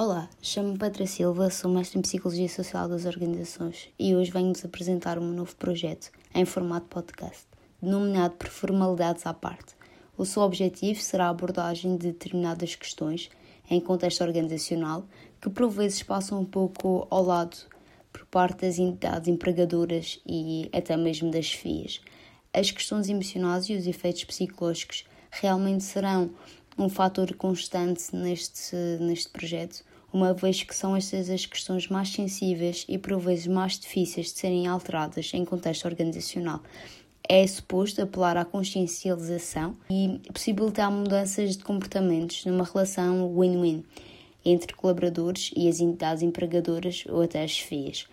Olá, chamo-me Petra Silva, sou mestre em Psicologia Social das Organizações e hoje venho-vos apresentar um novo projeto em formato podcast, denominado por Formalidades à Parte. O seu objetivo será a abordagem de determinadas questões em contexto organizacional que por vezes passam um pouco ao lado por parte das entidades empregadoras e até mesmo das FIAs. As questões emocionais e os efeitos psicológicos realmente serão um fator constante neste, neste projeto, uma vez que são estas as questões mais sensíveis e por vezes mais difíceis de serem alteradas em contexto organizacional. É suposto apelar à consciencialização e possibilitar mudanças de comportamentos numa relação win-win entre colaboradores e as entidades empregadoras ou até as FIAs.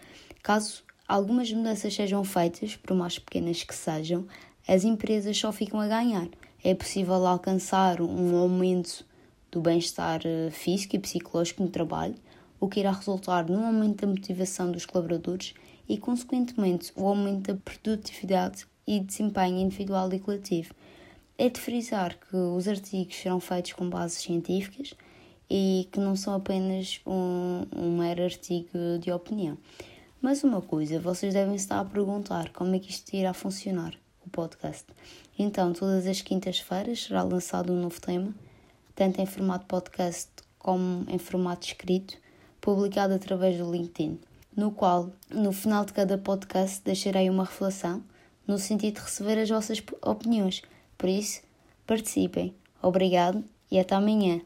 Caso algumas mudanças sejam feitas, por mais pequenas que sejam, as empresas só ficam a ganhar. É possível alcançar um aumento do bem-estar eh, físico e psicológico no trabalho, o que irá resultar num aumento da motivação dos colaboradores e, consequentemente, o aumento da produtividade e desempenho individual e coletivo. É de frisar que os artigos serão feitos com bases científicas e que não são apenas um, um mero artigo de opinião. Mas uma coisa, vocês devem estar a perguntar como é que isto irá funcionar, o podcast. Então, todas as quintas-feiras será lançado um novo tema, tanto em formato podcast como em formato escrito, publicado através do LinkedIn, no qual, no final de cada podcast, deixarei uma reflexão no sentido de receber as vossas opiniões. Por isso, participem. Obrigado e até amanhã.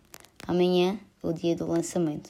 Amanhã, o dia do lançamento.